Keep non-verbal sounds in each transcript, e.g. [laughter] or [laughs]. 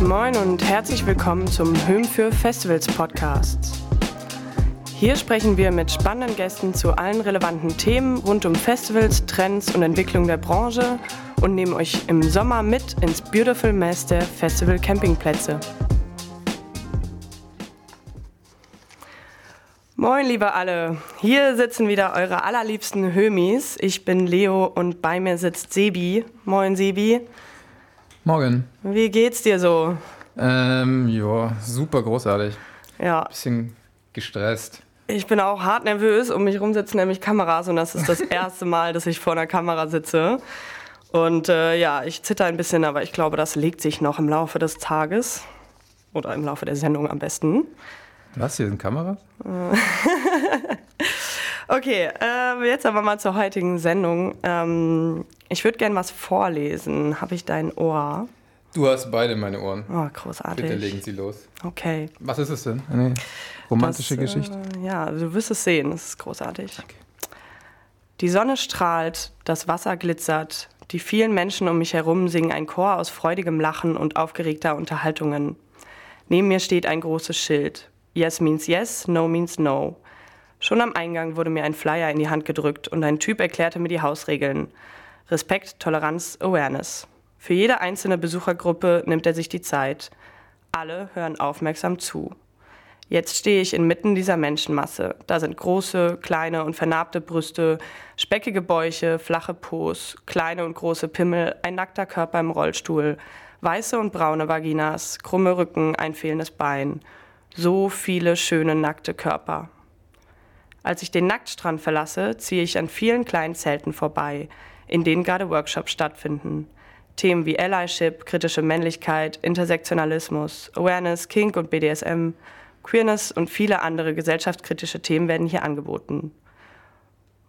Moin und herzlich willkommen zum Höhm für Festivals Podcast. Hier sprechen wir mit spannenden Gästen zu allen relevanten Themen rund um Festivals, Trends und Entwicklung der Branche und nehmen euch im Sommer mit ins Beautiful Mess der Festival Campingplätze. Moin, liebe alle. Hier sitzen wieder eure allerliebsten Hömis. Ich bin Leo und bei mir sitzt Sebi. Moin, Sebi. Morgen. Wie geht's dir so? Ähm, ja, super großartig. Ja. Bisschen gestresst. Ich bin auch hart nervös. Um mich herum sitzen nämlich Kameras und das ist das [laughs] erste Mal, dass ich vor einer Kamera sitze. Und äh, ja, ich zitter ein bisschen, aber ich glaube, das legt sich noch im Laufe des Tages. Oder im Laufe der Sendung am besten. Was? Hier sind Kameras? [laughs] okay, äh, jetzt aber mal zur heutigen Sendung. Ähm, ich würde gerne was vorlesen. Habe ich dein Ohr? Du hast beide meine Ohren. Oh, großartig. Bitte legen Sie los. Okay. Was ist es denn? Eine romantische das, Geschichte? Äh, ja, du wirst es sehen. Es ist großartig. Okay. Die Sonne strahlt, das Wasser glitzert. Die vielen Menschen um mich herum singen ein Chor aus freudigem Lachen und aufgeregter Unterhaltungen. Neben mir steht ein großes Schild. Yes means yes, no means no. Schon am Eingang wurde mir ein Flyer in die Hand gedrückt und ein Typ erklärte mir die Hausregeln. Respekt, Toleranz, Awareness. Für jede einzelne Besuchergruppe nimmt er sich die Zeit. Alle hören aufmerksam zu. Jetzt stehe ich inmitten dieser Menschenmasse. Da sind große, kleine und vernarbte Brüste, speckige Bäuche, flache Po's, kleine und große Pimmel, ein nackter Körper im Rollstuhl, weiße und braune Vaginas, krumme Rücken, ein fehlendes Bein. So viele schöne nackte Körper. Als ich den Nacktstrand verlasse, ziehe ich an vielen kleinen Zelten vorbei, in denen gerade Workshops stattfinden. Themen wie Allyship, kritische Männlichkeit, Intersektionalismus, Awareness, Kink und BDSM, Queerness und viele andere gesellschaftskritische Themen werden hier angeboten.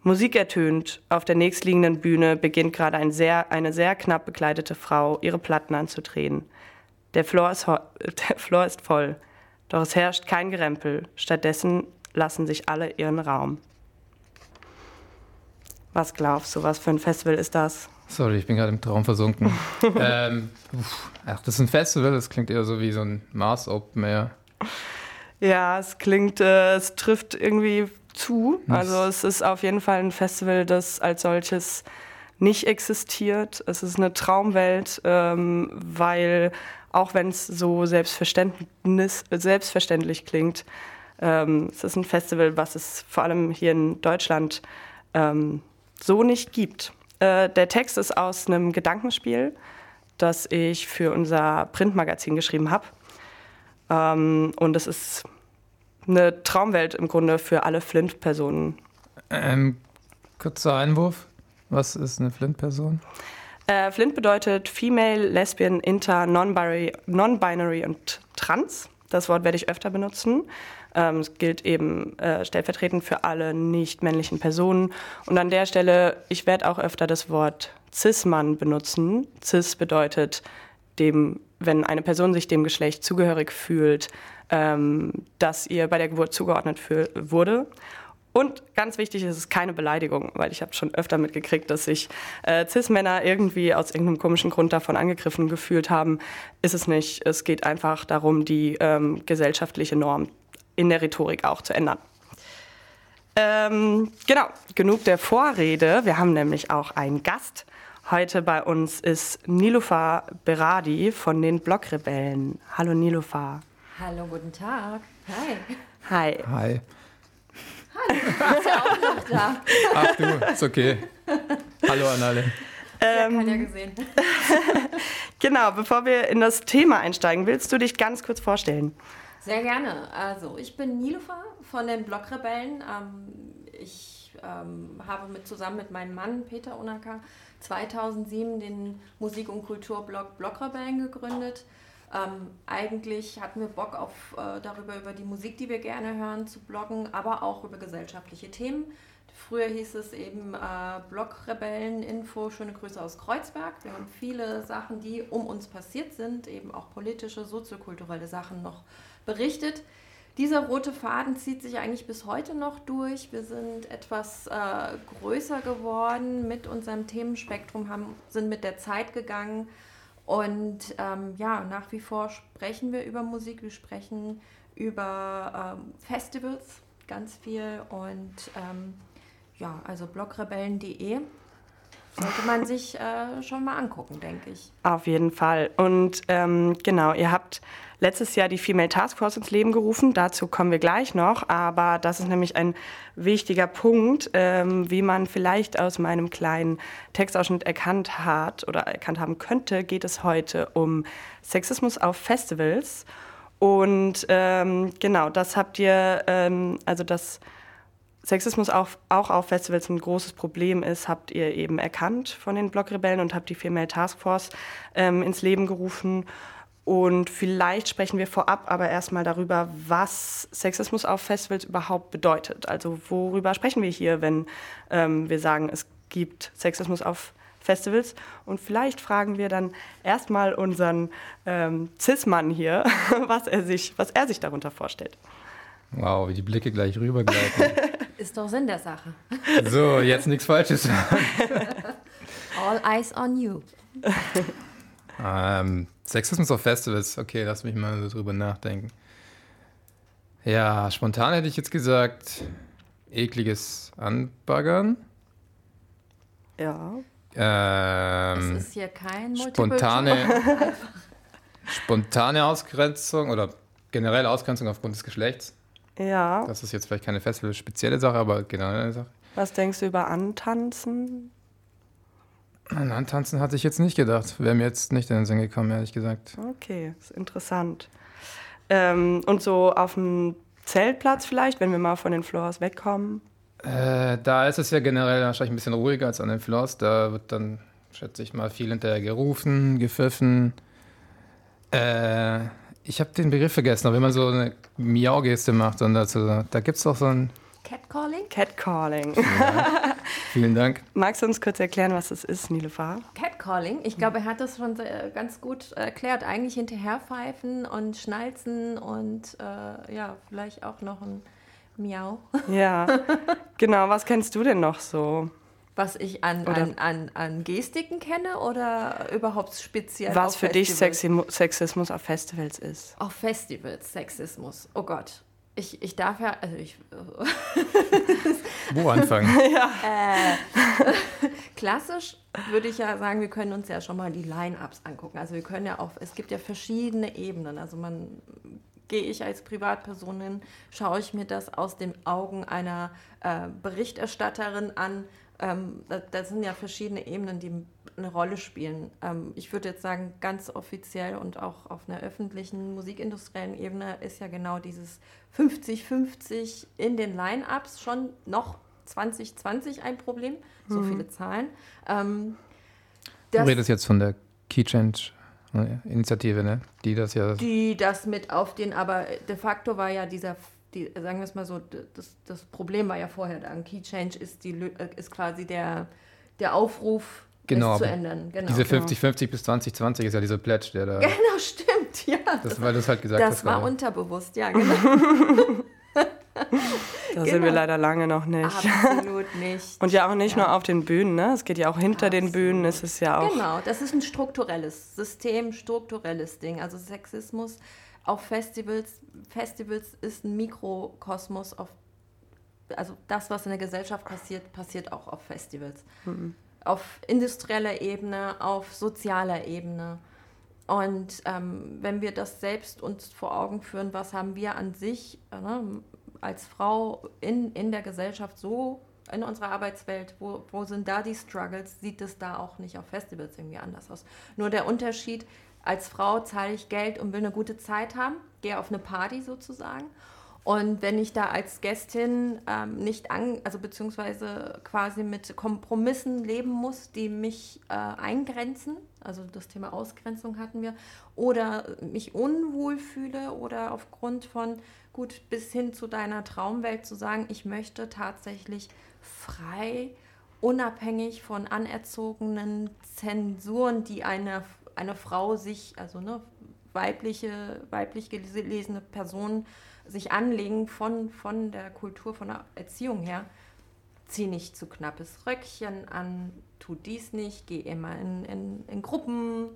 Musik ertönt, auf der nächstliegenden Bühne beginnt gerade ein sehr, eine sehr knapp bekleidete Frau, ihre Platten anzudrehen. Der Floor, ist [laughs] der Floor ist voll, doch es herrscht kein Gerempel, stattdessen lassen sich alle ihren Raum. Was glaubst du, was für ein Festival ist das? Sorry, ich bin gerade im Traum versunken. [laughs] ähm, ach, das ist ein Festival, das klingt eher so wie so ein Mars Open Air. Ja, es klingt, äh, es trifft irgendwie zu. Also es ist auf jeden Fall ein Festival, das als solches nicht existiert. Es ist eine Traumwelt, ähm, weil auch wenn es so selbstverständlich klingt, ähm, es ist ein Festival, was es vor allem hier in Deutschland ähm, so nicht gibt. Äh, der Text ist aus einem Gedankenspiel, das ich für unser Printmagazin geschrieben habe. Ähm, und es ist eine Traumwelt im Grunde für alle Flint-Personen. Ähm, kurzer Einwurf. Was ist eine Flint-Person? Äh, Flint bedeutet Female, Lesbian, Inter, Non-Binary non und Trans. Das Wort werde ich öfter benutzen. Ähm, es gilt eben äh, stellvertretend für alle nicht männlichen Personen. Und an der Stelle, ich werde auch öfter das Wort Cis-Mann benutzen. Cis bedeutet dem, wenn eine Person sich dem Geschlecht zugehörig fühlt, ähm, das ihr bei der Geburt zugeordnet für, wurde. Und ganz wichtig, es ist keine Beleidigung, weil ich habe schon öfter mitgekriegt, dass sich äh, Cis-Männer irgendwie aus irgendeinem komischen Grund davon angegriffen gefühlt haben. Ist es nicht. Es geht einfach darum, die ähm, gesellschaftliche Norm in der Rhetorik auch zu ändern. Ähm, genau, genug der Vorrede. Wir haben nämlich auch einen Gast. Heute bei uns ist Nilufa Beradi von den Blockrebellen. Hallo Nilufa. Hallo, guten Tag. Hi. Hi. Hi. Hallo, du bist ja auch noch da. [laughs] Ach du, ist okay. Hallo an alle. Ähm, hat ja gesehen. [laughs] genau, bevor wir in das Thema einsteigen, willst du dich ganz kurz vorstellen? Sehr gerne. Also, ich bin Nilufa von den Blockrebellen. Ähm, ich ähm, habe mit, zusammen mit meinem Mann Peter Unaka 2007 den Musik- und Kulturblog Blockrebellen gegründet. Ähm, eigentlich hatten wir Bock auf äh, darüber über die Musik, die wir gerne hören, zu bloggen, aber auch über gesellschaftliche Themen. Früher hieß es eben äh, Blogrebellen-Info, schöne Grüße aus Kreuzberg. Wir haben viele Sachen, die um uns passiert sind, eben auch politische, soziokulturelle Sachen noch berichtet. Dieser rote Faden zieht sich eigentlich bis heute noch durch. Wir sind etwas äh, größer geworden mit unserem Themenspektrum, haben, sind mit der Zeit gegangen Und ähm, ja, nach wie vor sprechen wir über Musik, wir sprechen über ähm, Festivals ganz viel und ähm, ja, also blogrebellen.de sollte man sich äh, schon mal angucken, denke ich. Auf jeden Fall. Und ähm, genau, ihr habt letztes Jahr die Female Taskforce ins Leben gerufen. Dazu kommen wir gleich noch. Aber das ist nämlich ein wichtiger Punkt, ähm, wie man vielleicht aus meinem kleinen Textausschnitt erkannt hat oder erkannt haben könnte, geht es heute um Sexismus auf Festivals. Und ähm, genau, das habt ihr, ähm, also das Sexismus auch, auch auf Festivals ein großes Problem ist, habt ihr eben erkannt von den Blockrebellen und habt die Female Taskforce ähm, ins Leben gerufen. Und vielleicht sprechen wir vorab aber erstmal darüber, was Sexismus auf Festivals überhaupt bedeutet. Also worüber sprechen wir hier, wenn ähm, wir sagen, es gibt Sexismus auf Festivals. Und vielleicht fragen wir dann erstmal unseren ähm, Cis-Mann hier, [laughs] was er, sich, was er sich darunter vorstellt. Wow, wie die Blicke gleich rübergleiten. [laughs] Ist doch Sinn der Sache. So, jetzt nichts Falsches sagen. [laughs] All eyes on you. Ähm, Sexismus auf Festivals, okay, lass mich mal so drüber nachdenken. Ja, spontan hätte ich jetzt gesagt, ekliges Anbaggern. Ja. Ähm, Es ist hier kein spontane, [laughs] spontane Ausgrenzung oder generell Ausgrenzung aufgrund des Geschlechts. Ja. Das ist jetzt vielleicht keine Festival-spezielle Sache, aber generell eine Sache. Was denkst du über Antanzen? An Antanzen hatte ich jetzt nicht gedacht. Wäre mir jetzt nicht in den Sinn gekommen, ehrlich gesagt. Okay, ist interessant. Ähm, und so auf dem Zeltplatz vielleicht, wenn wir mal von den Floors wegkommen. Äh, da ist es ja generell wahrscheinlich ein bisschen ruhiger als an den Floors. Da wird dann, schätze ich mal, viel hinterher gerufen, gepfiffen. Äh, ich habe den Begriff vergessen, aber wenn man so eine Miau-Geste macht und dazu, da gibt es doch so ein. Catcalling? Catcalling. [laughs] Vielen Dank. Magst du uns kurz erklären, was das ist, Nilüfer? Catcalling. Ich glaube, er hat das schon sehr- ganz gut erklärt. Eigentlich hinterherpfeifen und schnalzen und äh, ja, vielleicht auch noch ein Miau. Ja, [laughs] genau. Was kennst du denn noch so? Was ich an, an, an, an Gestiken kenne oder überhaupt speziell Was auf für dich Festivals? Sexi- Sexismus auf Festivals ist? Auf Festivals, Sexismus. Oh Gott. Ich, ich darf ja, also ich, Wo anfangen? [laughs] [laughs] klassisch würde ich ja sagen, wir können uns ja schon mal die Line-Ups angucken. Also wir können ja auf, es gibt ja verschiedene Ebenen. Also man, gehe ich als Privatperson hin, schaue ich mir das aus den Augen einer äh, Berichterstatterin an. Ähm, da, das sind ja verschiedene Ebenen, die eine Rolle spielen. Ähm, ich würde jetzt sagen, ganz offiziell und auch auf einer öffentlichen musikindustriellen Ebene ist ja genau dieses 50-50 in den Line-Ups schon noch 2020 ein Problem. So viele Zahlen. Ähm, Du redest jetzt von der Key Change Initiative, ne? Die das ja. die das mit auf den, aber de facto war ja dieser, die, sagen wir es mal so, das, das Problem war ja vorher da. Ein Key Change ist, die, äh, ist quasi der, der Aufruf, Genau, es zu ändern. Genau. Diese 50-50 bis 2020 ist ja dieser Pledge, der da. genau, stimmt, ja. Das, weil es halt gesagt das hast. war gerade. unterbewusst, ja, genau. [laughs] Da sind wir Genau. leider lange noch nicht. Absolut nicht. Und ja auch nicht Ja. nur auf den Bühnen, ne? Es geht ja auch hinter den Absolut. Bühnen, es ist ja auch. Genau, das ist ein strukturelles System, strukturelles Ding. Also Sexismus auf Festivals, Festivals ist ein Mikrokosmos auf, also das, was in der Gesellschaft passiert, passiert auch auf Festivals. Auf industrieller Ebene, auf sozialer Ebene. Und ähm, wenn wir das selbst uns vor Augen führen, was haben wir an sich ne, als Frau in, in der Gesellschaft so, in unserer Arbeitswelt, wo, wo sind da die Struggles, sieht es da auch nicht auf Festivals irgendwie anders aus. Nur der Unterschied, als Frau zahle ich Geld und will eine gute Zeit haben, gehe auf eine Party sozusagen. Und wenn ich da als Gästin ähm, nicht an, also beziehungsweise quasi mit Kompromissen leben muss, die mich äh, eingrenzen, also das Thema Ausgrenzung hatten wir, oder mich unwohl fühle oder aufgrund von, gut, bis hin zu deiner Traumwelt zu sagen, ich möchte tatsächlich frei, unabhängig von anerzogenen Zensuren, die eine, eine Frau sich, also ne, weibliche, weiblich gelesene Personen sich anlegen von, von der Kultur, von der Erziehung her. Zieh nicht zu knappes Röckchen an, tu dies nicht, geh immer in, in, in Gruppen,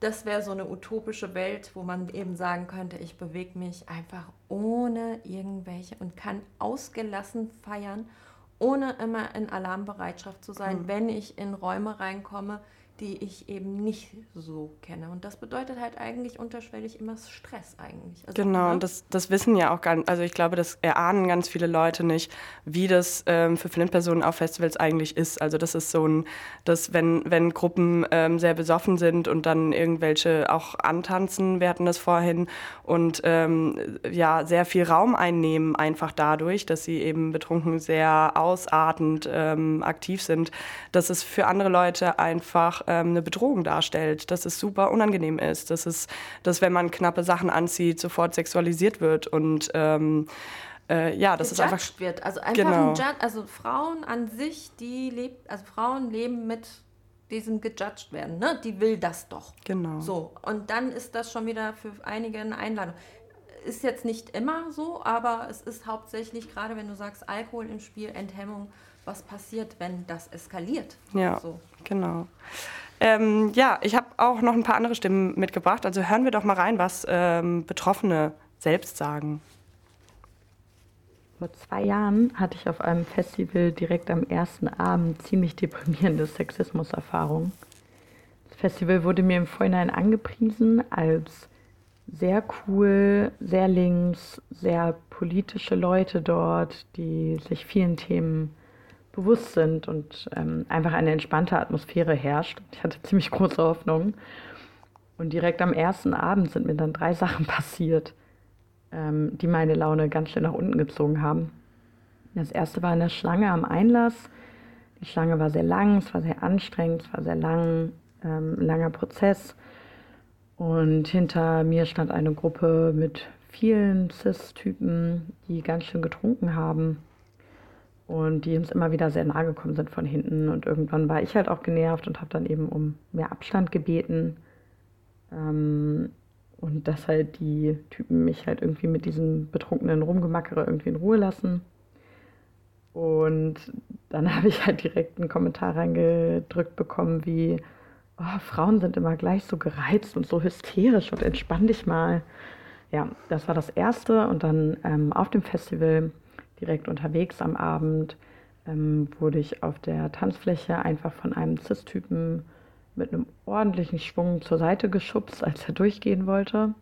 das wäre so eine utopische Welt, wo man eben sagen könnte, ich bewege mich einfach ohne irgendwelche und kann ausgelassen feiern, ohne immer in Alarmbereitschaft zu sein, mhm. wenn ich in Räume reinkomme, die ich eben nicht so kenne. Und das bedeutet halt eigentlich unterschwellig immer Stress eigentlich. Also, genau, ne? und das, das wissen ja auch ganz, also ich glaube, das erahnen ganz viele Leute nicht, wie das ähm, für Flint-Personen auf Festivals eigentlich ist. Also das ist so ein, dass wenn, wenn Gruppen ähm, sehr besoffen sind und dann irgendwelche auch antanzen, wir hatten das vorhin, und ähm, ja, sehr viel Raum einnehmen, einfach dadurch, dass sie eben betrunken sehr ausartend ähm, aktiv sind, dass es für andere Leute einfach ähm, eine Bedrohung darstellt, dass es super unangenehm ist, dass es, dass wenn man knappe Sachen anzieht, sofort sexualisiert wird und ähm, äh, ja, das ist einfach wird. Also einfach genau. ein also Frauen an sich, die lebt, also Frauen leben mit diesem gejudged werden, ne? Die will das doch. Genau. So und dann ist das schon wieder für einige eine Einladung. Ist jetzt nicht immer so, aber es ist hauptsächlich gerade, wenn du sagst Alkohol im Spiel, Enthemmung was passiert, wenn das eskaliert. Ja, so. genau. Ähm, ja, ich habe auch noch ein paar andere Stimmen mitgebracht. Also hören wir doch mal rein, was ähm, Betroffene selbst sagen. Vor zwei Jahren hatte ich auf einem Festival direkt am ersten Abend ziemlich deprimierende Sexismuserfahrungen. Das Festival wurde mir im Vorhinein angepriesen als sehr cool, sehr links, sehr politische Leute dort, die sich vielen Themen bewusst sind und ähm, einfach eine entspannte Atmosphäre herrscht. Ich hatte ziemlich große Hoffnung. Und direkt am ersten Abend sind mir dann drei [laughs] Sachen passiert, ähm, die meine Laune ganz schön nach unten gezogen haben. Das erste war eine Schlange am Einlass. Die Schlange war sehr lang, es war sehr anstrengend, es war sehr lang, ähm, langer Prozess. Und hinter mir stand eine Gruppe mit vielen Cis-Typen, die ganz schön getrunken haben und die uns immer wieder sehr nahe gekommen sind von hinten. Und irgendwann war ich halt auch genervt und habe dann eben um mehr Abstand gebeten. Ähm, und dass halt die Typen mich halt irgendwie mit diesem betrunkenen Rumgemackere irgendwie in Ruhe lassen. Und dann [laughs] habe ich halt direkt einen Kommentar reingedrückt bekommen wie, oh, Frauen sind immer gleich so gereizt und so hysterisch und entspann dich mal. Ja, das war das Erste. Und dann ähm, auf dem Festival direkt unterwegs am Abend ähm, wurde ich auf der Tanzfläche einfach von einem Cis-Typen mit einem ordentlichen Schwung zur Seite geschubst, als er durchgehen wollte.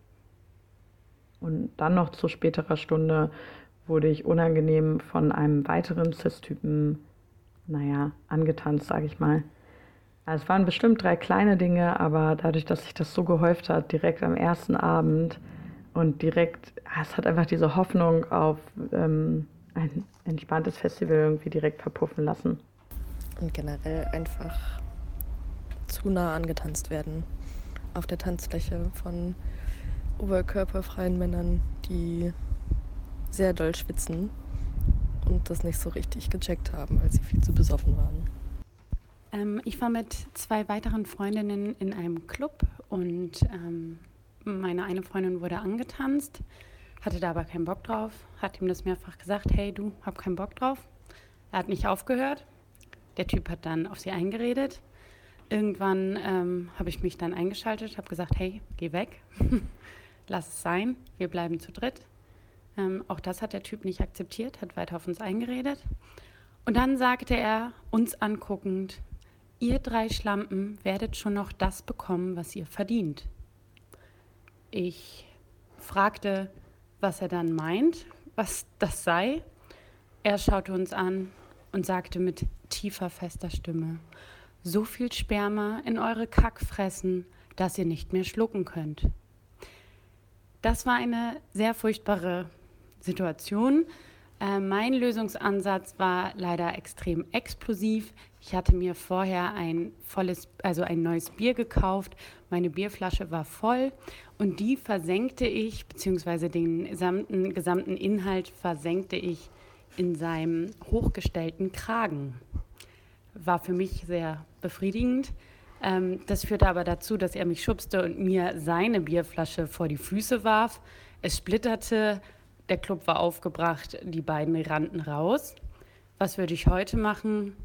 Und dann noch zu späterer Stunde wurde ich unangenehm von einem weiteren Cis-Typen, naja, angetanzt, sage ich mal. Also es waren bestimmt drei kleine Dinge, aber dadurch, dass sich das so gehäuft hat, direkt am ersten Abend und direkt, es hat einfach diese Hoffnung auf ähm, ein entspanntes Festival irgendwie direkt verpuffen lassen. Und generell einfach zu nah angetanzt werden auf der Tanzfläche von oberkörperfreien Männern, die sehr doll schwitzen und das nicht so richtig gecheckt haben, weil sie viel zu besoffen waren. Ähm, ich war mit zwei weiteren Freundinnen in einem Club und ähm, meine eine Freundin wurde angetanzt hatte da aber keinen Bock drauf, hat ihm das mehrfach gesagt, hey du, hab keinen Bock drauf. Er hat nicht aufgehört. Der Typ hat dann auf sie eingeredet. Irgendwann ähm, habe ich mich dann eingeschaltet, habe gesagt, hey, geh weg, [laughs] lass es sein, wir bleiben zu dritt. Ähm, auch das hat der Typ nicht akzeptiert, hat weiter auf uns eingeredet. Und dann sagte er, uns anguckend, ihr drei Schlampen werdet schon noch das bekommen, was ihr verdient. Ich fragte, was er dann meint, was das sei. Er schaute uns an und sagte mit tiefer, fester Stimme, so viel Sperma in eure Kackfressen, dass ihr nicht mehr schlucken könnt. Das war eine sehr furchtbare Situation. Äh, mein Lösungsansatz war leider extrem explosiv. Ich hatte mir vorher ein volles, also ein neues Bier gekauft. Meine Bierflasche war voll und die versenkte ich, beziehungsweise den gesamten, gesamten Inhalt versenkte ich in seinem hochgestellten Kragen. War für mich sehr befriedigend. Ähm, das führte aber dazu, dass er mich schubste und mir seine Bierflasche vor die Füße warf. Es splitterte, der Club war aufgebracht, die beiden rannten raus. Was würde ich heute machen?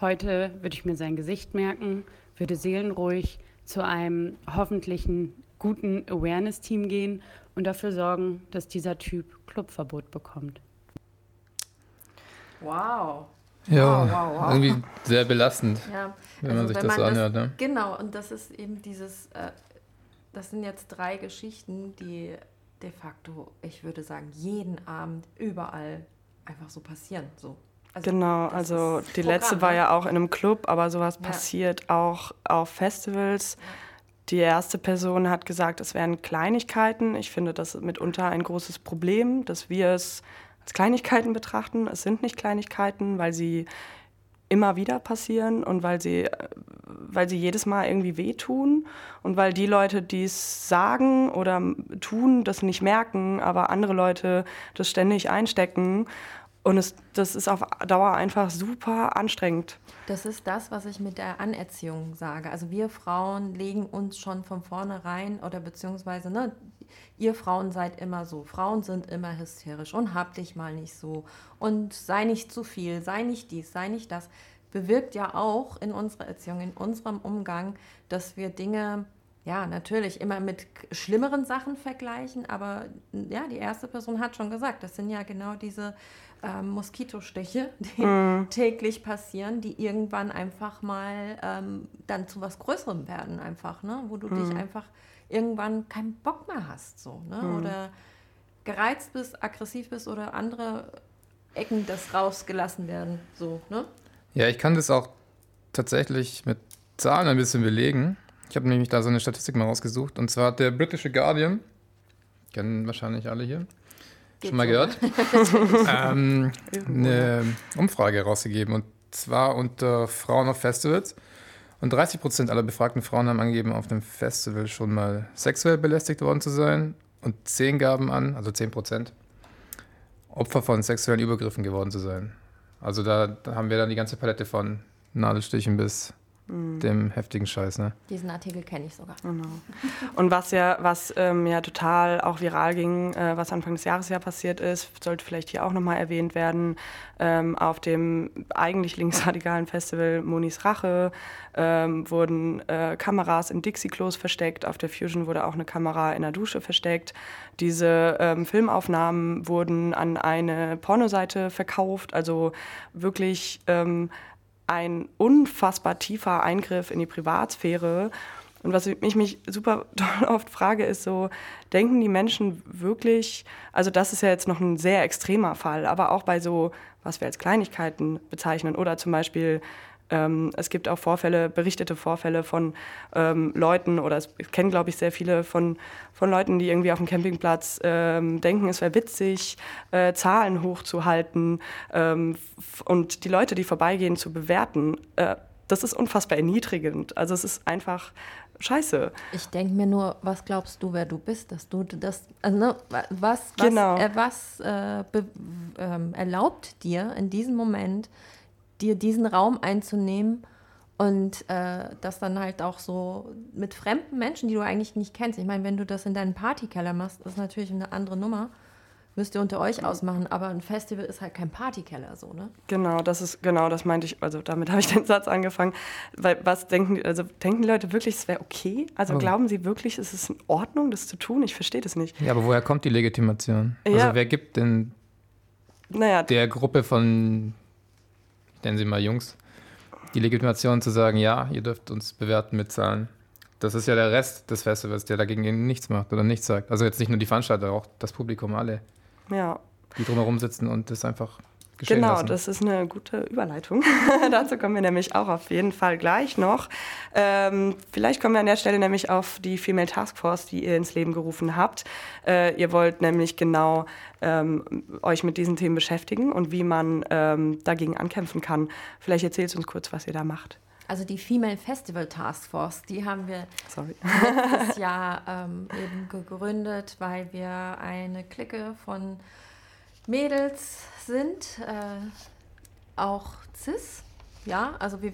Heute würde ich mir sein Gesicht merken, würde seelenruhig zu einem hoffentlichen guten Awareness-Team gehen und dafür sorgen, dass dieser Typ Clubverbot bekommt. Wow. Ja, Wow, wow, wow. irgendwie sehr belastend, Ja, wenn man also sich wenn das so man anhört. Ne? Genau, und das ist eben dieses, äh, das sind jetzt drei Geschichten, die de facto, ich würde sagen, jeden Abend überall einfach so passieren. So. Also Genau, also die Programm, letzte war ne? ja auch in einem Club, aber sowas Ja. passiert auch auf Festivals. Die erste Person hat gesagt, es wären Kleinigkeiten. Ich finde das ist mitunter ein großes Problem, dass wir es als Kleinigkeiten betrachten. Es sind nicht Kleinigkeiten, weil sie immer wieder passieren und weil sie, äh, weil sie jedes Mal irgendwie wehtun und weil die Leute, die es sagen oder tun, das nicht merken, aber andere Leute das ständig einstecken. Und es, das ist auf Dauer einfach super anstrengend. Das ist das, was ich mit der Anerziehung sage. Also wir Frauen legen uns schon von vornherein oder beziehungsweise, ne, ihr Frauen seid immer so. Frauen sind immer hysterisch und hab dich mal nicht so und sei nicht zu viel, sei nicht dies, sei nicht das. Bewirkt ja auch in unserer Erziehung, in unserem Umgang, dass wir Dinge, ja, natürlich immer mit schlimmeren Sachen vergleichen, aber ja, die erste Person hat schon gesagt, das sind ja genau diese ähm, Moskitostiche, [laughs] die täglich passieren, die irgendwann einfach mal ähm, dann zu was Größerem werden, einfach, ne? wo du dich einfach irgendwann keinen Bock mehr hast, so, ne? oder gereizt bist, aggressiv bist oder andere Ecken das rausgelassen werden, so, ne? Ja, ich kann das auch tatsächlich mit Zahlen ein bisschen belegen. Ich habe nämlich da so eine Statistik mal rausgesucht. Und zwar hat der britische Guardian, kennen wahrscheinlich alle hier, schon mal gehört, [laughs] ähm, eine Umfrage rausgegeben. Und zwar unter Frauen auf Festivals. Und 30 Prozent aller befragten Frauen haben angegeben, auf einem Festival schon mal sexuell belästigt worden zu sein. Und 10 gaben an, also 10 Prozent, Opfer von sexuellen Übergriffen geworden zu sein. Also da, da haben wir dann die ganze Palette von Nadelstichen bis dem heftigen Scheiß, ne? Diesen Artikel kenne ich sogar. Genau. Und was ja, was ähm, ja total auch viral ging, äh, was Anfang des Jahres ja passiert ist, sollte vielleicht hier auch nochmal erwähnt werden, ähm, auf dem eigentlich linksradikalen Festival Monis Rache ähm, wurden äh, Kameras in Dixie-Klos versteckt, auf der Fusion wurde auch eine Kamera in der Dusche versteckt. Diese ähm, Filmaufnahmen wurden an eine Pornoseite verkauft, also wirklich ähm, ein unfassbar tiefer Eingriff in die Privatsphäre. Und was ich mich super [laughs] oft frage, ist so, denken die Menschen wirklich, also das ist ja jetzt noch ein sehr extremer Fall, aber auch bei so, was wir als Kleinigkeiten bezeichnen oder zum Beispiel, ähm, es gibt auch Vorfälle, berichtete Vorfälle von ähm, Leuten oder es ich kenne, glaube ich, sehr viele von, von Leuten, die irgendwie auf dem Campingplatz ähm, denken, es wäre witzig, äh, Zahlen hochzuhalten ähm, und die Leute, die vorbeigehen, zu bewerten. Äh, das ist unfassbar erniedrigend. Also es ist einfach scheiße. Ich denke mir nur, was glaubst du, wer du bist, dass du das, also ne, wa- was, was, Genau. äh, was äh, be, ähm, erlaubt dir in diesem Moment, dir diesen Raum einzunehmen und äh, das dann halt auch so mit fremden Menschen, die du eigentlich nicht kennst. Ich meine, wenn du das in deinen Partykeller machst, ist natürlich eine andere Nummer. Müsst ihr unter euch ausmachen, aber ein Festival ist halt kein Partykeller so, ne? Genau, das ist genau, das meinte ich. Also damit habe ich den Satz angefangen. Weil was denken die, also denken die Leute wirklich, es wäre okay? Also Aber- glauben sie wirklich, es ist in Ordnung, das zu tun? Ich verstehe das nicht. Ja, aber woher kommt die Legitimation? Ja. Also wer gibt denn Naja, der Gruppe von, nennen Sie mal Jungs, die Legitimation zu sagen, ja, ihr dürft uns bewerten mit Zahlen? Das ist ja der Rest des Festivals, der dagegen nichts macht oder nichts sagt. Also jetzt nicht nur die Veranstalter, auch das Publikum, alle, ja. die drumherum sitzen und das einfach geschehen Genau, lassen. das ist eine gute Überleitung. [laughs] Dazu kommen wir nämlich auch auf jeden Fall gleich noch. Ähm, vielleicht kommen wir an der Stelle nämlich auf die Female Task Force, die ihr ins Leben gerufen habt. Äh, ihr wollt nämlich genau ähm, euch mit diesen Themen beschäftigen und wie man ähm, dagegen ankämpfen kann. Vielleicht erzählst du uns kurz, was ihr da macht. Also die Female Festival Task Force, die haben wir Sorry. letztes [laughs] Jahr ähm, eben gegründet, weil wir eine Clique von Mädels sind, äh, auch cis. Ja, also, wir,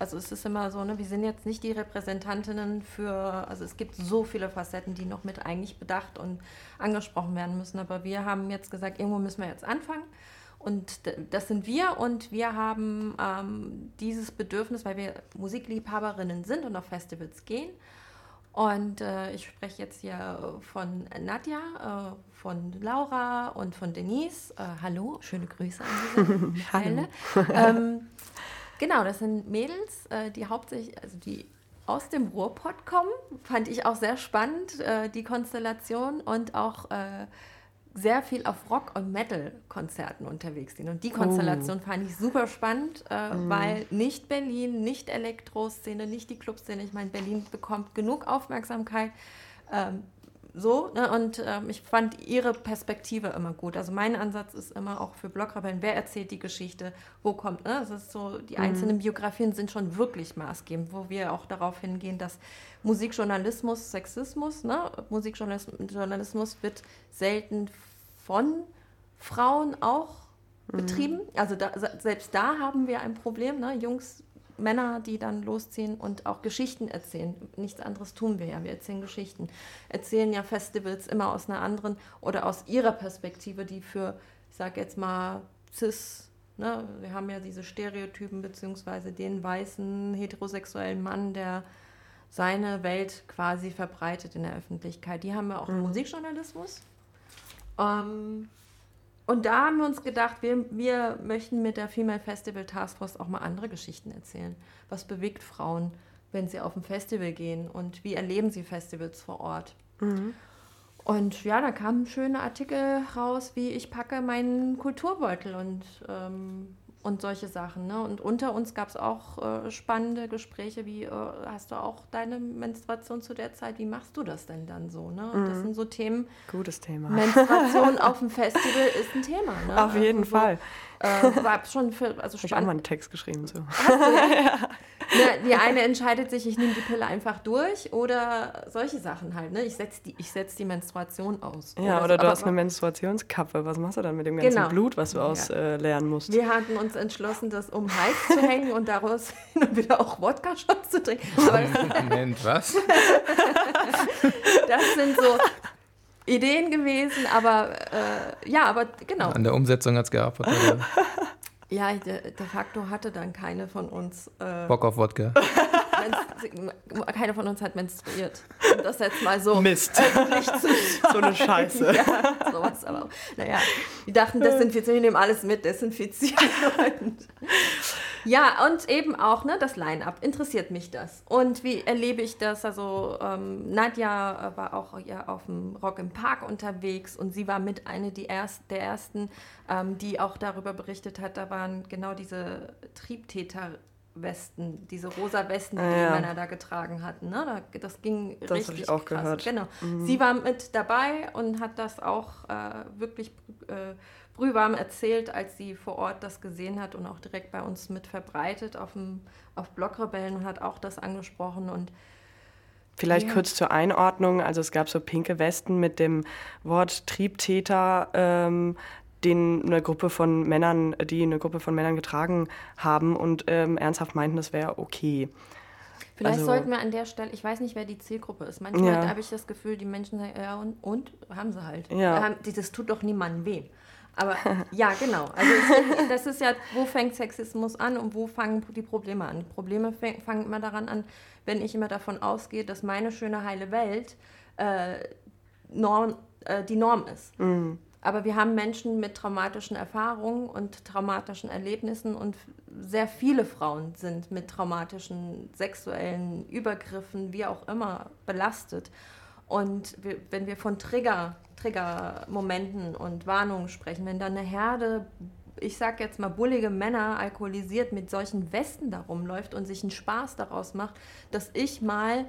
also es ist immer so, ne, wir sind jetzt nicht die Repräsentantinnen für, also es gibt so viele Facetten, die noch mit eigentlich bedacht und angesprochen werden müssen, aber wir haben jetzt gesagt, irgendwo müssen wir jetzt anfangen Und das sind wir und wir haben ähm, dieses Bedürfnis, weil wir Musikliebhaberinnen sind und auf Festivals gehen. Und äh, ich spreche jetzt hier von Nadja, äh, von Laura und von Denise. Äh, hallo, schöne Grüße an diese [laughs] Stelle. [laughs] ähm, genau, das sind Mädels, äh, die hauptsächlich, also die aus dem Ruhrpott kommen. Fand ich auch sehr spannend, äh, die Konstellation und auch äh, sehr viel auf Rock- und Metal-Konzerten unterwegs sind. Und die Konstellation oh. fand ich super spannend, äh, mm. weil nicht Berlin, nicht Elektroszene, nicht die Clubszene. Ich meine, Berlin bekommt genug Aufmerksamkeit. Ähm, so, ne? und ähm, ich fand ihre Perspektive immer gut. Also mein Ansatz ist immer auch für Blogrebellen, wer erzählt die Geschichte, wo kommt, ne? Das ist so, die mhm. einzelnen Biografien sind schon wirklich maßgebend, wo wir auch darauf hingehen, dass Musikjournalismus, Sexismus, ne? Musikjournalismus wird selten von Frauen auch mhm. betrieben. Also da, selbst da haben wir ein Problem, ne? Jungs Männer, die dann losziehen und auch Geschichten erzählen. Nichts anderes tun wir ja. Wir erzählen Geschichten. Erzählen ja Festivals immer aus einer anderen oder aus ihrer Perspektive, die für, ich sage jetzt mal, cis, ne, wir haben ja diese Stereotypen, beziehungsweise den weißen heterosexuellen Mann, der seine Welt quasi verbreitet in der Öffentlichkeit. Die haben wir auch im mhm. Musikjournalismus. Ähm, und da haben wir uns gedacht, wir, wir möchten mit der Female Festival Task Force auch mal andere Geschichten erzählen. Was bewegt Frauen, wenn sie auf ein Festival gehen und wie erleben sie Festivals vor Ort? Mhm. Und ja, da kamen schöne Artikel raus, wie ich packe meinen Kulturbeutel und ähm, und solche Sachen. Ne? Und unter uns gab es auch äh, spannende Gespräche, wie äh, hast du auch deine Menstruation zu der Zeit, wie machst du das denn dann so? Ne? Und mhm. das sind so Themen. Gutes Thema. Menstruation auf dem [laughs] Festival ist ein Thema. Ne? Auf jeden also, Fall. Äh, war schon für, also ich habe mal einen Text geschrieben. So. ja. [laughs] [laughs] ne, die eine entscheidet sich, ich nehme die Pille einfach durch oder solche Sachen halt. Ne? Ich setze die, setz die Menstruation aus. Ja, oder, oder du hast eine Menstruationskappe. Was machst du dann mit dem ganzen genau. Blut, was du ausleeren ja. äh, musst? Wir hatten uns entschlossen, das um den Hals zu hängen und daraus [laughs] hin und wieder auch Wodka-Shots zu trinken. [laughs] Moment, was? das sind so Ideen gewesen, aber äh, ja, aber genau. An der Umsetzung hat es gearbeitet. Ja, de, de, facto hatte dann keine von uns äh, Bock auf Wodka. [laughs] keine von uns hat menstruiert. Und das jetzt mal so. Mist. Äh, [laughs] so eine Scheiße. Ja, sowas aber. Naja, die dachten, desinfizieren, wir nehmen alles mit, desinfizieren. [laughs] ja, und eben auch ne, das Line-Up. Interessiert mich das? Und wie erlebe ich das? Also, ähm, Nadja war auch ja, auf dem Rock im Park unterwegs und sie war mit einer erst, der ersten, ähm, die auch darüber berichtet hat. Da waren genau diese Triebtäter Westen, diese rosa Westen, die, ah, ja. die Männer da getragen hatten. Ne? Das ging das richtig ich auch krass. Gehört. Genau. Mhm. Sie war mit dabei und hat das auch äh, wirklich äh, brühwarm erzählt, als sie vor Ort das gesehen hat und auch direkt bei uns mit verbreitet auf, dem, auf Blockrebellen und hat auch das angesprochen und Vielleicht ja. kurz zur Einordnung. Also es gab so pinke Westen mit dem Wort Triebtäter ähm, den eine Gruppe von Männern, die eine Gruppe von Männern getragen haben und ähm, ernsthaft meinten, das wäre okay. Vielleicht also, sollten wir an der Stelle, ich weiß nicht, wer die Zielgruppe ist. Manchmal ja. habe ich das Gefühl, die Menschen sagen, ja und, und haben sie halt. Ja. Das tut doch niemandem weh. Aber [laughs] ja, genau. Also ich, das ist ja, wo fängt Sexismus an und wo fangen die Probleme an? Probleme fangen immer daran an, wenn ich immer davon ausgehe, dass meine schöne heile Welt äh, Norm, äh, die Norm ist. Mhm. Aber wir haben Menschen mit traumatischen Erfahrungen und traumatischen Erlebnissen und sehr viele Frauen sind mit traumatischen sexuellen Übergriffen, wie auch immer, belastet. Und wir, wenn wir von Trigger, Triggermomenten und Warnungen sprechen, wenn da eine Herde, ich sag jetzt mal bullige Männer, alkoholisiert mit solchen Westen da rumläuft und sich einen Spaß daraus macht, dass ich mal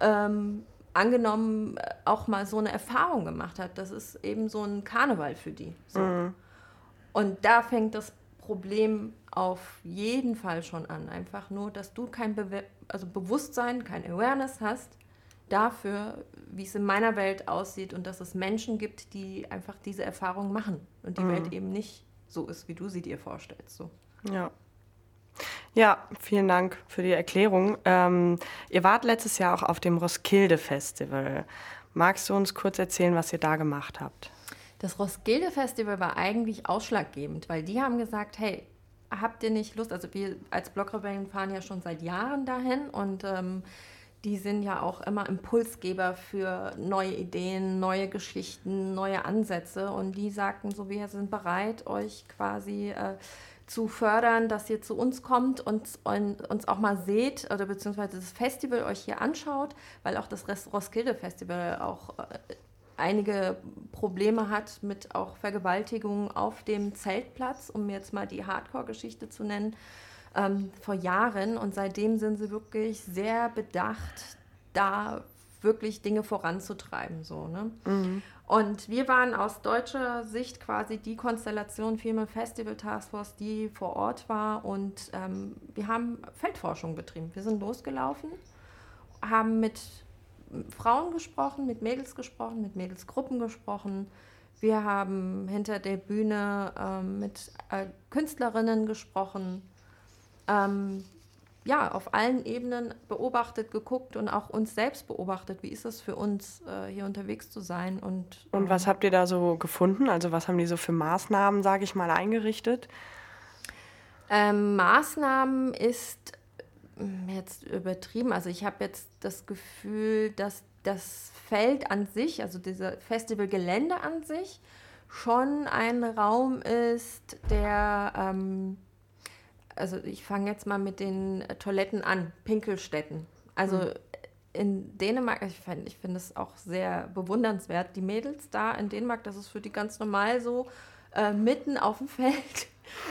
ähm, angenommen äh, auch mal so eine Erfahrung gemacht hat. Das ist eben so ein Karneval für die. So. Mhm. Und da fängt das Problem auf jeden Fall schon an. Einfach nur, dass du kein Bewe also Bewusstsein, kein Awareness hast dafür, wie es in meiner Welt aussieht und dass es Menschen gibt, die einfach diese Erfahrung machen und die mhm. Welt eben nicht so ist, wie du sie dir vorstellst. So. Ja. Ja, vielen Dank für die Erklärung. Ähm, ihr wart letztes Jahr auch auf dem Roskilde Festival. Magst du uns kurz erzählen, was ihr da gemacht habt? Das Roskilde Festival war eigentlich ausschlaggebend, weil die haben gesagt, hey, habt ihr nicht Lust? Also wir als Blockrebellen fahren ja schon seit Jahren dahin und ähm, die sind ja auch immer Impulsgeber für neue Ideen, neue Geschichten, neue Ansätze. Und die sagten so, wir sind bereit, euch quasi äh, zu fördern, dass ihr zu uns kommt und, uns auch mal seht oder beziehungsweise das Festival euch hier anschaut, weil auch das Roskilde Festival auch äh, einige Probleme hat mit auch Vergewaltigungen auf dem Zeltplatz, um jetzt mal die Hardcore-Geschichte zu nennen ähm, vor Jahren. Und seitdem sind sie wirklich sehr bedacht, da wirklich Dinge voranzutreiben. So, ne? Mhm. Und wir waren aus deutscher Sicht quasi die Konstellation Female Festival Task Force, die vor Ort war und ähm, wir haben Feldforschung betrieben. Wir sind losgelaufen, haben mit Frauen gesprochen, mit Mädels gesprochen, mit Mädelsgruppen gesprochen. Wir haben hinter der Bühne ähm, mit äh, Künstlerinnen gesprochen ähm, ja, auf allen Ebenen beobachtet, geguckt und auch uns selbst beobachtet. Wie ist es für uns, äh, hier unterwegs zu sein? Und, und was habt ihr da so gefunden? Also was haben die so für Maßnahmen, sage ich mal, eingerichtet? Ähm, Maßnahmen ist hm, jetzt übertrieben. Also ich habe jetzt das Gefühl, dass das Feld an sich, also dieser Festivalgelände an sich, schon ein Raum ist, der... Ähm, also ich fange jetzt mal mit den Toiletten an, Pinkelstätten. Also mhm. in Dänemark, ich finde ich find es auch sehr bewundernswert, die Mädels da in Dänemark, das ist für die ganz normal so, äh, mitten auf dem Feld. [laughs]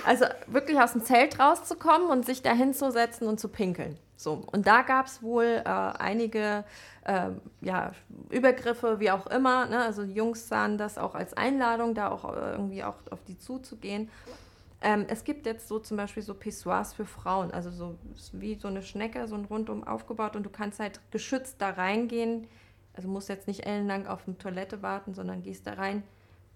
Also wirklich aus dem Zelt rauszukommen und sich da hinzusetzen und zu pinkeln. So. Und da gab es wohl äh, einige äh, ja, Übergriffe, wie auch immer. Ne? Also die Jungs sahen das auch als Einladung, da auch äh, irgendwie auch auf die zuzugehen. Ähm, es gibt jetzt so zum Beispiel so Pissoirs für Frauen, also so wie so eine Schnecke, so ein rundum aufgebaut und du kannst halt geschützt da reingehen. Also musst jetzt nicht ellenlang auf eine Toilette warten, sondern gehst da rein,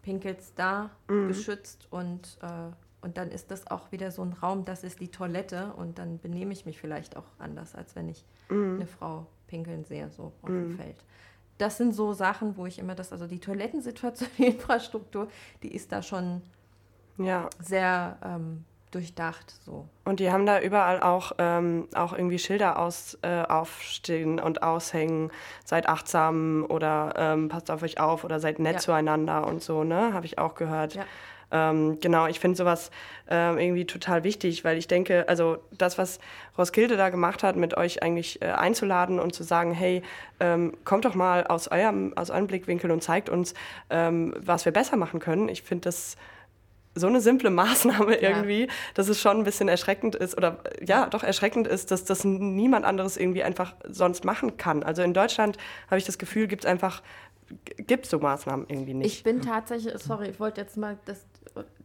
pinkelst da, mhm. geschützt und, äh, und dann ist das auch wieder so ein Raum, das ist die Toilette und dann benehme ich mich vielleicht auch anders, als wenn ich mhm. eine Frau pinkeln sehe, so auf mhm. dem Feld das sind so Sachen, wo ich immer das, also die Toilettensituation, [laughs] die Infrastruktur, die ist da schon ja. sehr ähm, durchdacht. So. Und die haben da überall auch, ähm, auch irgendwie Schilder aus, äh, aufstehen und aushängen. Seid achtsam oder ähm, passt auf euch auf oder seid nett ja. zueinander und so, ne? Habe ich auch gehört. Ja. Ähm, genau, ich finde sowas ähm, irgendwie total wichtig, weil ich denke, also das, was Roskilde da gemacht hat, mit euch eigentlich äh, einzuladen und zu sagen, hey, ähm, kommt doch mal aus eurem, aus eurem Blickwinkel und zeigt uns, ähm, was wir besser machen können. Ich finde das so eine simple Maßnahme irgendwie, ja. dass es schon ein bisschen erschreckend ist oder ja, doch erschreckend ist, dass das niemand anderes irgendwie einfach sonst machen kann. Also in Deutschland habe ich das Gefühl, gibt es einfach gibt so Maßnahmen irgendwie nicht. Ich bin tatsächlich, sorry, ich wollte jetzt mal das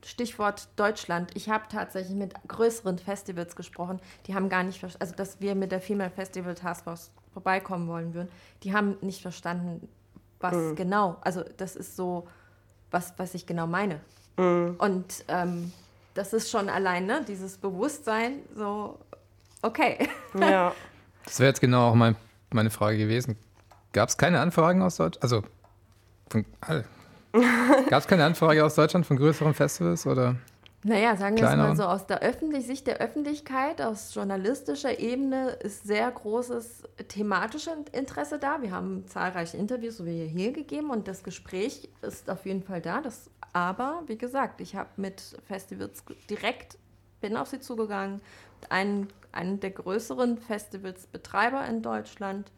Stichwort Deutschland. Ich habe tatsächlich mit größeren Festivals gesprochen, die haben gar nicht verstanden, also dass wir mit der Female Festival Task Force vorbeikommen wollen würden, die haben nicht verstanden, was mhm. genau, also das ist so, was, was ich genau meine. Mhm. Und ähm, das ist schon allein, ne? dieses Bewusstsein, so, okay. [laughs] Ja. Das wäre jetzt genau auch mein, meine Frage gewesen. Gab es keine Anfragen aus Deutschland? Also, [laughs] gab es keine Anfrage aus Deutschland von größeren Festivals oder? Naja, sagen wir es mal so, aus der Öffentlich Sicht der Öffentlichkeit, aus journalistischer Ebene ist sehr großes thematisches Interesse da. Wir haben zahlreiche Interviews, so wie hier gegeben und das Gespräch ist auf jeden Fall da. Das, aber wie gesagt, ich habe mit Festivals direkt, bin auf sie zugegangen, einen, einen der größeren Festivalsbetreiber in Deutschland.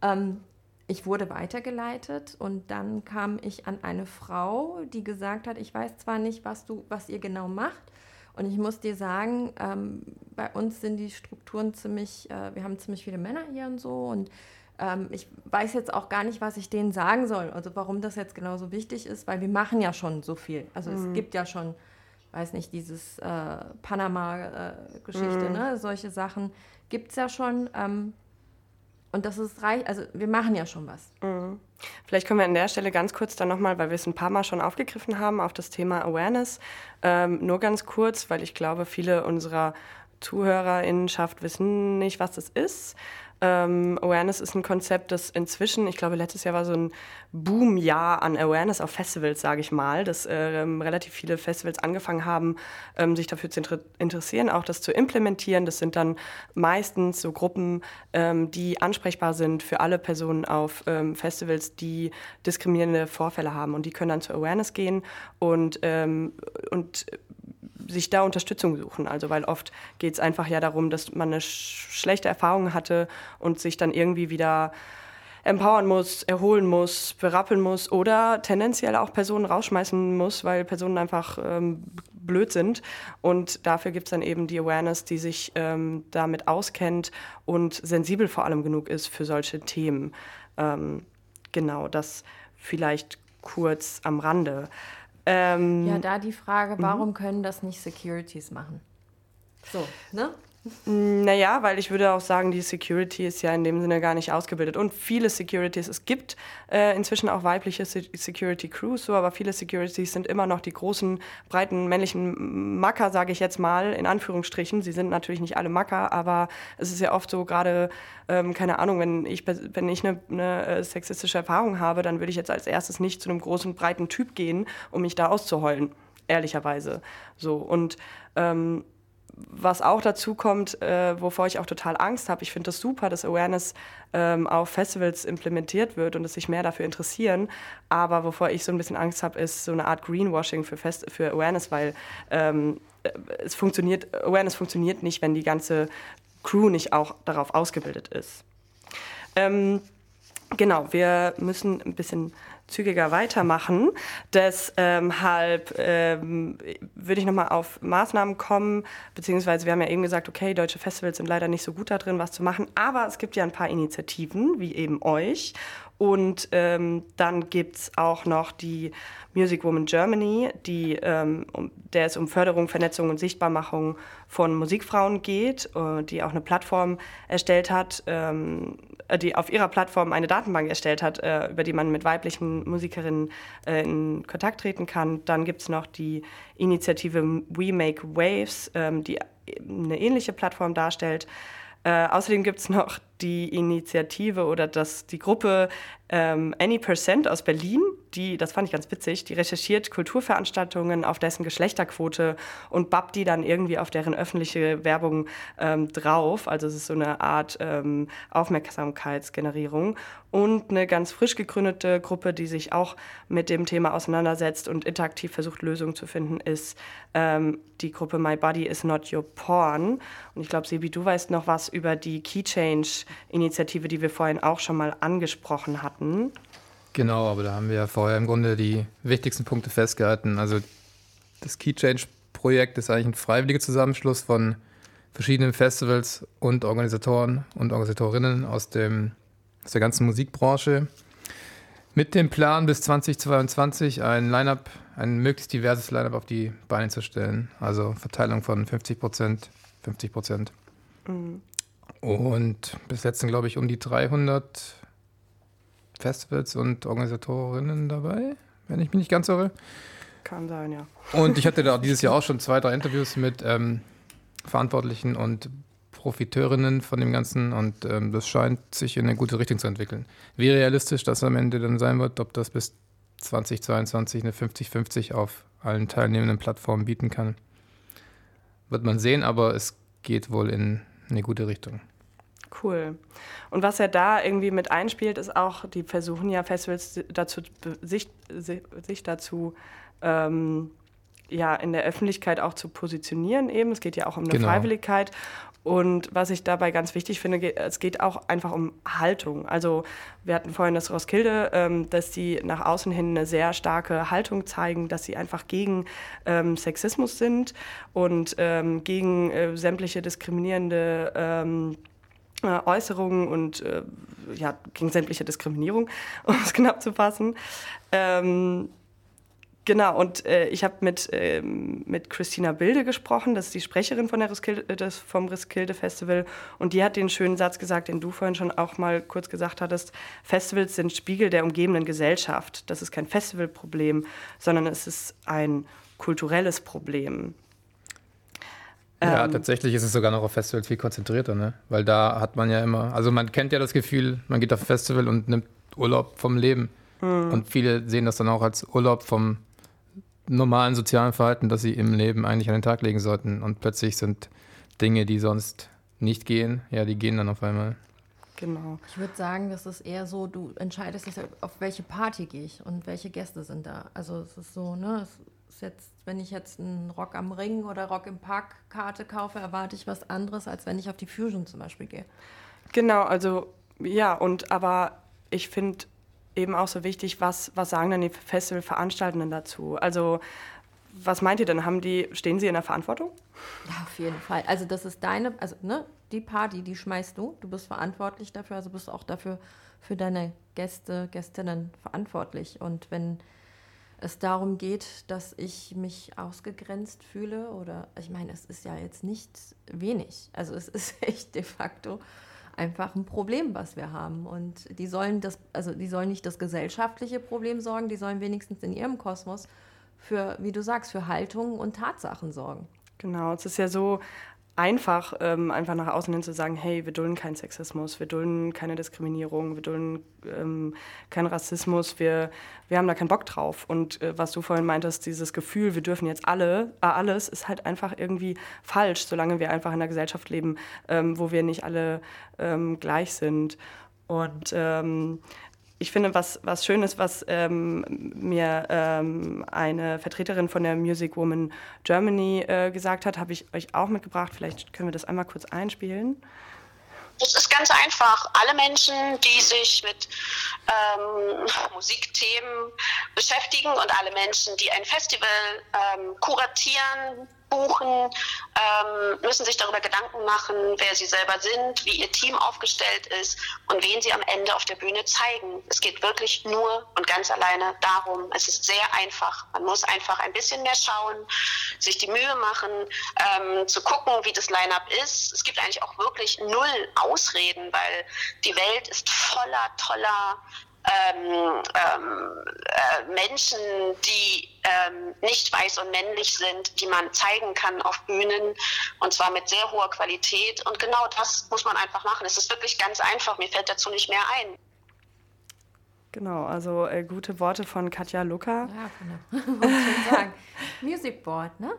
Ähm, ich wurde weitergeleitet und dann kam ich an eine Frau, die gesagt hat, ich weiß zwar nicht, was, du, was ihr genau macht. Und ich muss dir sagen, ähm, bei uns sind die Strukturen ziemlich, äh, wir haben ziemlich viele Männer hier und so. Und ähm, ich weiß jetzt auch gar nicht, was ich denen sagen soll. Also warum das jetzt genau so wichtig ist, weil wir machen ja schon so viel. Also mhm. es gibt ja schon, weiß nicht, dieses äh, Panama-Geschichte, mhm. ne? solche Sachen gibt es ja schon. Ähm, und das ist reich, also wir machen ja schon was. Mhm. Vielleicht können wir an der Stelle ganz kurz dann nochmal, weil wir es ein paar Mal schon aufgegriffen haben, auf das Thema Awareness. Ähm, nur ganz kurz, weil ich glaube, viele unserer ZuhörerInnenschaft wissen nicht, was das ist. Ähm, Awareness ist ein Konzept, das inzwischen, ich glaube, letztes Jahr war so ein Boomjahr an Awareness auf Festivals, sage ich mal, dass ähm, relativ viele Festivals angefangen haben, ähm, sich dafür zu inter interessieren, auch das zu implementieren. Das sind dann meistens so Gruppen, ähm, die ansprechbar sind für alle Personen auf ähm, Festivals, die diskriminierende Vorfälle haben. Und die können dann zu Awareness gehen und, ähm, und sich da Unterstützung suchen. Also weil oft geht es einfach ja darum, dass man eine sch schlechte Erfahrung hatte und sich dann irgendwie wieder empowern muss, erholen muss, berappeln muss oder tendenziell auch Personen rausschmeißen muss, weil Personen einfach ähm, blöd sind. Und dafür gibt es dann eben die Awareness, die sich ähm, damit auskennt und sensibel vor allem genug ist für solche Themen. Ähm, genau, das vielleicht kurz am Rande. Ähm, ja, da die Frage, mhm. warum können das nicht Securities machen? So, ne? Naja, weil ich würde auch sagen, die Security ist ja in dem Sinne gar nicht ausgebildet. Und viele Securities, es gibt äh, inzwischen auch weibliche Security Crews, so, aber viele Securities sind immer noch die großen, breiten männlichen Macker, sage ich jetzt mal, in Anführungsstrichen. Sie sind natürlich nicht alle Macker, aber es ist ja oft so, gerade, ähm, keine Ahnung, wenn ich, wenn ich eine, eine äh, sexistische Erfahrung habe, dann würde ich jetzt als erstes nicht zu einem großen, breiten Typ gehen, um mich da auszuheulen ehrlicherweise. So und ähm, was auch dazu kommt, äh, wovor ich auch total Angst habe, ich finde das super, dass Awareness ähm, auf Festivals implementiert wird und dass sich mehr dafür interessieren. Aber wovor ich so ein bisschen Angst habe, ist so eine Art Greenwashing für, Fest für Awareness, weil ähm, äh, es funktioniert, Awareness funktioniert nicht, wenn die ganze Crew nicht auch darauf ausgebildet ist. Ähm, genau, wir müssen ein bisschen zügiger weitermachen. Deshalb ähm, würde ich nochmal auf Maßnahmen kommen, beziehungsweise wir haben ja eben gesagt, okay, deutsche Festivals sind leider nicht so gut da drin, was zu machen, aber es gibt ja ein paar Initiativen, wie eben euch. Und ähm, dann gibt es auch noch die Music Woman Germany, die, ähm, um, der es um Förderung, Vernetzung und Sichtbarmachung von Musikfrauen geht, äh, die auch eine Plattform erstellt hat, ähm, äh, die auf ihrer Plattform eine Datenbank erstellt hat, äh, über die man mit weiblichen Musikerinnen äh, in Kontakt treten kann. Dann gibt es noch die Initiative We Make Waves, ähm, die eine ähnliche Plattform darstellt. Äh, außerdem gibt es noch die Initiative oder das, die Gruppe ähm, Any Percent aus Berlin, die, das fand ich ganz witzig, die recherchiert Kulturveranstaltungen auf dessen Geschlechterquote und babbt die dann irgendwie auf deren öffentliche Werbung ähm, drauf. Also es ist so eine Art ähm, Aufmerksamkeitsgenerierung. Und eine ganz frisch gegründete Gruppe, die sich auch mit dem Thema auseinandersetzt und interaktiv versucht, Lösungen zu finden, ist ähm, die Gruppe My Body is Not Your Porn. Und ich glaube, Sebi, du weißt noch was über die Key Change Initiative, die wir vorhin auch schon mal angesprochen hatten. Genau, aber da haben wir ja vorher im Grunde die wichtigsten Punkte festgehalten. Also das Key Change Projekt ist eigentlich ein freiwilliger Zusammenschluss von verschiedenen Festivals und Organisatoren und Organisatorinnen aus, dem, aus der ganzen Musikbranche mit dem Plan bis 2022 ein Line-up, ein möglichst diverses Line-up auf die Beine zu stellen. Also Verteilung von 50 Prozent, 50 Prozent. Mhm. Und bis jetzt sind, glaube ich, um die 300 Festivals und Organisatorinnen dabei, wenn ich mich nicht ganz irre. Kann sein, ja. Und ich hatte da [laughs] dieses Jahr auch schon zwei, drei Interviews mit ähm, Verantwortlichen und Profiteurinnen von dem Ganzen und ähm, das scheint sich in eine gute Richtung zu entwickeln. Wie realistisch das am Ende dann sein wird, ob das bis 2022 eine 50-50 auf allen teilnehmenden Plattformen bieten kann, wird man sehen, aber es geht wohl in eine gute Richtung. Cool. Und was ja da irgendwie mit einspielt, ist auch, die versuchen ja Festivals dazu, sich, sich dazu ähm, ja, in der Öffentlichkeit auch zu positionieren eben. Es geht ja auch um eine genau. Freiwilligkeit. Und was ich dabei ganz wichtig finde, es geht auch einfach um Haltung. Also wir hatten vorhin das Roskilde, ähm, dass die nach außen hin eine sehr starke Haltung zeigen, dass sie einfach gegen ähm, Sexismus sind und ähm, gegen äh, sämtliche diskriminierende ähm, äh, Äußerungen und äh, ja, gegen sämtliche Diskriminierung, [laughs] um es knapp zu fassen. Ähm, genau, und äh, ich habe mit, ähm, mit Christina Bilde gesprochen, das ist die Sprecherin von der Riskilde, äh, des, vom Riskilde Festival, und die hat den schönen Satz gesagt, den du vorhin schon auch mal kurz gesagt hattest, Festivals sind Spiegel der umgebenden Gesellschaft. Das ist kein Festivalproblem, sondern es ist ein kulturelles Problem. Ja, Ähm, tatsächlich ist es sogar noch auf Festivals viel konzentrierter, ne? Weil da hat man ja immer, also man kennt ja das Gefühl, man geht auf ein Festival und nimmt Urlaub vom Leben. hm. Und viele sehen das dann auch als Urlaub vom normalen sozialen Verhalten, das sie im Leben eigentlich an den Tag legen sollten. Und plötzlich sind Dinge, die sonst nicht gehen, ja, die gehen dann auf einmal. Genau. Ich würde sagen, das ist eher so, du entscheidest, dich, auf welche Party gehe ich und welche Gäste sind da. Also es ist so, ne, es jetzt, wenn ich jetzt einen Rock am Ring oder Rock im Park Karte kaufe, erwarte ich was anderes, als wenn ich auf die Fusion zum Beispiel gehe. Genau, also ja, und aber ich finde eben auch so wichtig, was, was sagen dann die Festivalveranstaltenden dazu? Also, was meint ihr denn? Haben die, stehen sie in der Verantwortung? Ja, auf jeden Fall. Also das ist deine, also ne, die Party, die schmeißt du. Du bist verantwortlich dafür, also bist auch dafür für deine Gäste, Gästinnen verantwortlich. Und wenn es darum geht, dass ich mich ausgegrenzt fühle oder ich meine, es ist ja jetzt nicht wenig. Also es [laughs] ist echt de facto einfach ein Problem, was wir haben. Und die sollen das, also die sollen nicht das gesellschaftliche Problem sorgen, die sollen wenigstens in ihrem Kosmos für, wie du sagst, für Haltungen und Tatsachen sorgen. Genau, es ist ja so einfach, ähm, einfach nach außen hin zu sagen, hey, wir dulden keinen Sexismus, wir dulden keine Diskriminierung, wir dulden ähm, keinen Rassismus, wir, wir haben da keinen Bock drauf. Und äh, was du vorhin meintest, dieses Gefühl, wir dürfen jetzt alle, äh, alles, ist halt einfach irgendwie falsch, solange wir einfach in einer Gesellschaft leben, ähm, wo wir nicht alle ähm, gleich sind. Und ähm, ich finde, was, was schön ist, was ähm, mir ähm, eine Vertreterin von der Music Woman Germany äh, gesagt hat, habe ich euch auch mitgebracht. Vielleicht können wir das einmal kurz einspielen. Es ist ganz einfach. Alle Menschen, die sich mit ähm, Musikthemen beschäftigen und alle Menschen, die ein Festival ähm, kuratieren, buchen, ähm, müssen sich darüber Gedanken machen, wer sie selber sind, wie ihr Team aufgestellt ist und wen sie am Ende auf der Bühne zeigen. Es geht wirklich nur und ganz alleine darum. Es ist sehr einfach. Man muss einfach ein bisschen mehr schauen, sich die Mühe machen, ähm, zu gucken, wie das Line-up ist. Es gibt eigentlich auch wirklich null Ausreden, weil die Welt ist voller toller ähm, ähm, äh, Menschen, die ähm, nicht weiß und männlich sind, die man zeigen kann auf Bühnen und zwar mit sehr hoher Qualität. Und genau das muss man einfach machen. Es ist wirklich ganz einfach. Mir fällt dazu nicht mehr ein. Genau, also äh, gute Worte von Katja Luca. Ja, genau. [laughs] Wollte ich schon sagen. Music Board, ne?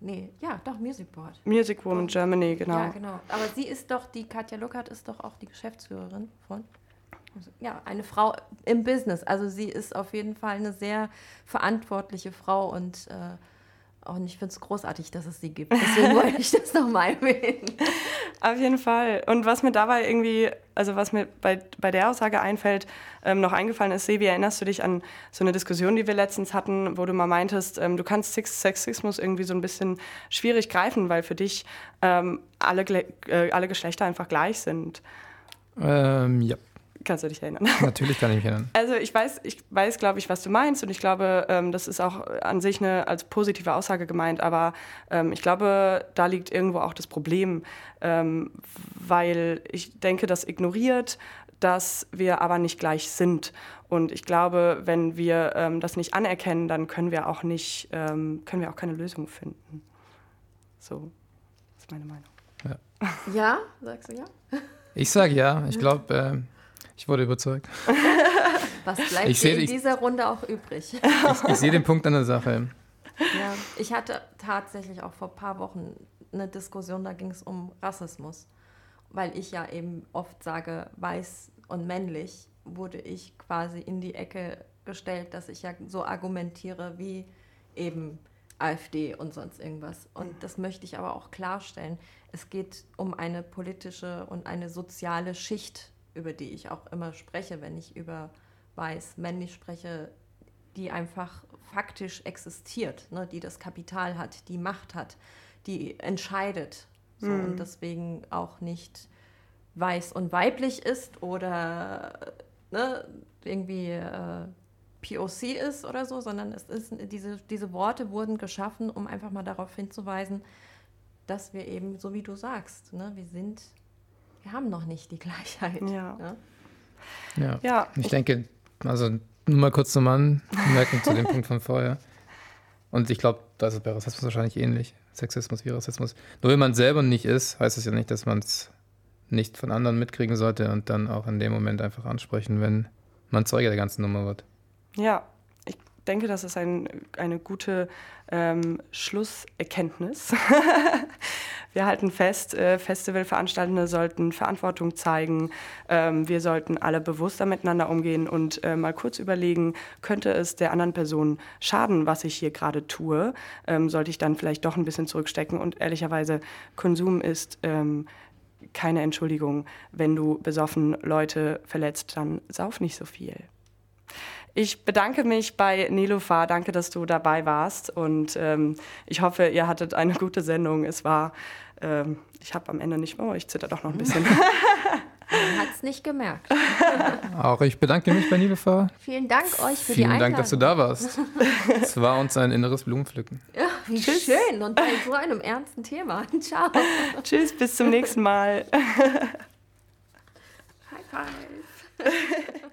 Nee, ja, doch, Music Board. Music Woman Germany, genau. Ja, genau. Aber sie ist doch, die Katja Luckert ist doch auch die Geschäftsführerin von. Ja, eine Frau im Business. Also sie ist auf jeden Fall eine sehr verantwortliche Frau und, äh, und ich finde es großartig, dass es sie gibt. Deswegen wollte ich das nochmal erwähnen. [laughs] Auf jeden Fall. Und was mir dabei irgendwie, also was mir bei, bei der Aussage einfällt, ähm, noch eingefallen ist, Sebi, erinnerst du dich an so eine Diskussion, die wir letztens hatten, wo du mal meintest, ähm, du kannst Sex Sexismus irgendwie so ein bisschen schwierig greifen, weil für dich ähm, alle, äh, alle Geschlechter einfach gleich sind. Ähm, ja, Kannst du dich erinnern? [laughs] natürlich kann ich mich erinnern. Also ich weiß, ich weiß, glaube ich, was du meinst und ich glaube, ähm, das ist auch an sich eine als positive Aussage gemeint, aber ähm, ich glaube, da liegt irgendwo auch das Problem, ähm, weil ich denke, das ignoriert, dass wir aber nicht gleich sind. Und ich glaube, wenn wir ähm, das nicht anerkennen, dann können wir auch nicht, ähm, können wir auch keine Lösung finden. So ist meine Meinung. Ja, sagst du ja? Ich sage ja, ich glaube, äh, ich wurde überzeugt. [laughs] Was bleibt Ich seh- in ich- dieser Runde auch übrig? Ich, ich sehe den Punkt an der Sache. Ja, ich hatte tatsächlich auch vor ein paar Wochen eine Diskussion, da ging es um Rassismus. Weil ich ja eben oft sage, weiß und männlich, wurde ich quasi in die Ecke gestellt, dass ich ja so argumentiere wie eben AfD und sonst irgendwas. Und das möchte ich aber auch klarstellen. Es geht um eine politische und eine soziale Schicht, über die ich auch immer spreche, wenn ich über weiß, männlich spreche, die einfach faktisch existiert, ne, die das Kapital hat, die Macht hat, die entscheidet. So, und deswegen auch nicht weiß und weiblich ist oder ne, irgendwie äh, POC ist oder so, sondern es ist diese, diese Worte wurden geschaffen, um einfach mal darauf hinzuweisen, dass wir eben, so wie du sagst, ne, wir sind, wir haben noch nicht die Gleichheit. Ja. ne? Ja. Ja, Ich denke, also nur mal kurz zum Anmerken zu dem Punkt von vorher. Und ich glaube, das ist bei Rassismus wahrscheinlich ähnlich. Sexismus wie Rassismus. Nur wenn man selber nicht ist, heißt es ja nicht, dass man es nicht von anderen mitkriegen sollte und dann auch in dem Moment einfach ansprechen, wenn man Zeuge der ganzen Nummer wird. Ja, ich denke, das ist ein, eine gute ähm, Schlusserkenntnis. [laughs] wir halten fest, äh, Festivalveranstaltende sollten Verantwortung zeigen. Ähm, wir sollten alle bewusster miteinander umgehen und äh, mal kurz überlegen, könnte es der anderen Person schaden, was ich hier gerade tue? Ähm, sollte ich dann vielleicht doch ein bisschen zurückstecken? Und ehrlicherweise, Konsum ist ähm, keine Entschuldigung. Wenn du besoffen Leute verletzt, dann sauf nicht so viel. Ich bedanke mich bei Nelufar. Danke, dass du dabei warst. Und ähm, ich hoffe, ihr hattet eine gute Sendung. Es war, ähm, ich habe am Ende nicht, oh, ich zitter doch noch ein bisschen. [laughs] Hat es nicht gemerkt. [laughs] Auch ich bedanke mich bei Nelufar. Vielen Dank euch für Vielen die Einladung. Dank, dass du da warst. Es war uns ein inneres Blumenpflücken. Ja, wie schön und bei so einem ernsten Thema. [laughs] Ciao. Tschüss, bis zum nächsten Mal. High five.